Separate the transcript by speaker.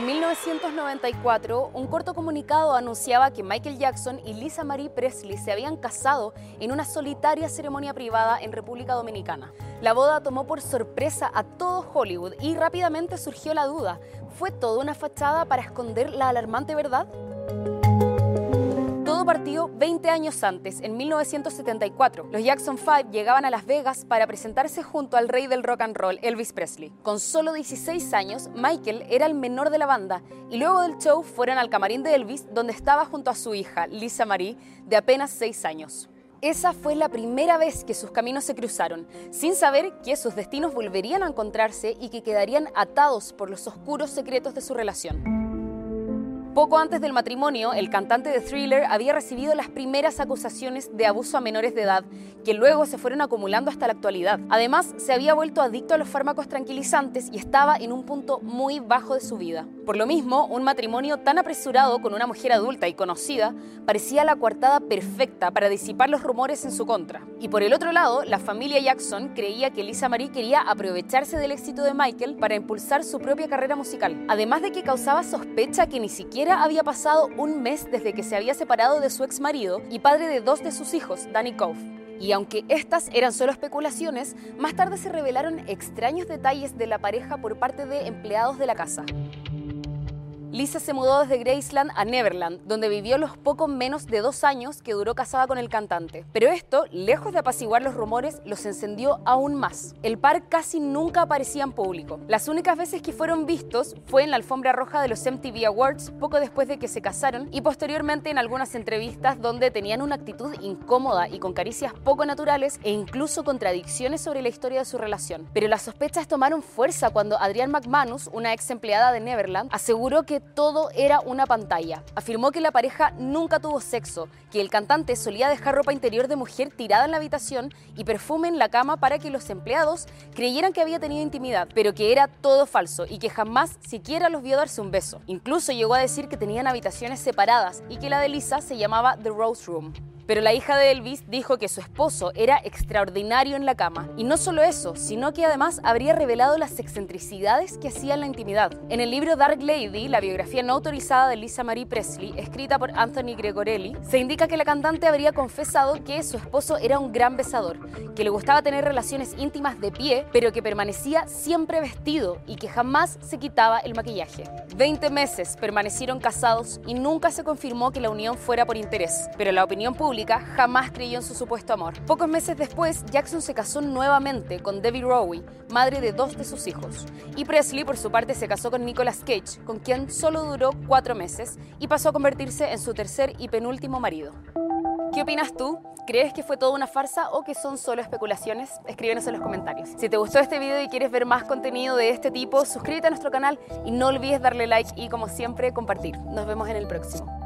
Speaker 1: 1994, un corto comunicado anunciaba que Michael Jackson y Lisa Marie Presley se habían casado en una solitaria ceremonia privada en República Dominicana. La boda tomó por sorpresa a todo Hollywood y rápidamente surgió la duda, ¿fue toda una fachada para esconder la alarmante verdad? Partió 20 años antes, en 1974. Los Jackson 5 llegaban a Las Vegas para presentarse junto al rey del rock and roll, Elvis Presley. Con solo 16 años, Michael era el menor de la banda y luego del show fueron al camarín de Elvis, donde estaba junto a su hija, Lisa Marie, de apenas 6 años. Esa fue la primera vez que sus caminos se cruzaron, sin saber que sus destinos volverían a encontrarse y que quedarían atados por los oscuros secretos de su relación. Poco antes del matrimonio, el cantante de Thriller había recibido las primeras acusaciones de abuso a menores de edad, que luego se fueron acumulando hasta la actualidad. Además, se había vuelto adicto a los fármacos tranquilizantes y estaba en un punto muy bajo de su vida. Por lo mismo, un matrimonio tan apresurado con una mujer adulta y conocida parecía la coartada perfecta para disipar los rumores en su contra. Y por el otro lado, la familia Jackson creía que Lisa Marie quería aprovecharse del éxito de Michael para impulsar su propia carrera musical, además de que causaba sospecha que ni siquiera había pasado un mes desde que se había separado de su ex marido y padre de dos de sus hijos, Danny Cove. Y aunque estas eran solo especulaciones, más tarde se revelaron extraños detalles de la pareja por parte de empleados de la casa. Lisa se mudó desde Graceland a Neverland, donde vivió los poco menos de dos años que duró casada con el cantante. Pero esto, lejos de apaciguar los rumores, los encendió aún más. El par casi nunca aparecía en público. Las únicas veces que fueron vistos fue en la alfombra roja de los MTV Awards poco después de que se casaron y posteriormente en algunas entrevistas donde tenían una actitud incómoda y con caricias poco naturales e incluso contradicciones sobre la historia de su relación. Pero las sospechas tomaron fuerza cuando Adrián McManus, una ex empleada de Neverland, aseguró que todo era una pantalla. Afirmó que la pareja nunca tuvo sexo, que el cantante solía dejar ropa interior de mujer tirada en la habitación y perfume en la cama para que los empleados creyeran que había tenido intimidad, pero que era todo falso y que jamás siquiera los vio darse un beso. Incluso llegó a decir que tenían habitaciones separadas y que la de Lisa se llamaba The Rose Room. Pero la hija de Elvis dijo que su esposo era extraordinario en la cama. Y no solo eso, sino que además habría revelado las excentricidades que hacía en la intimidad. En el libro Dark Lady, la biografía no autorizada de Lisa Marie Presley, escrita por Anthony Gregorelli, se indica que la cantante habría confesado que su esposo era un gran besador, que le gustaba tener relaciones íntimas de pie, pero que permanecía siempre vestido y que jamás se quitaba el maquillaje. Veinte meses permanecieron casados y nunca se confirmó que la unión fuera por interés, pero la opinión pública jamás creyó en su supuesto amor. Pocos meses después, Jackson se casó nuevamente con Debbie Rowe, madre de dos de sus hijos. Y Presley, por su parte, se casó con Nicolas Cage, con quien solo duró cuatro meses y pasó a convertirse en su tercer y penúltimo marido. ¿Qué opinas tú? ¿Crees que fue toda una farsa o que son solo especulaciones? Escríbenos en los comentarios. Si te gustó este video y quieres ver más contenido de este tipo, suscríbete a nuestro canal y no olvides darle like y como siempre compartir. Nos vemos en el próximo.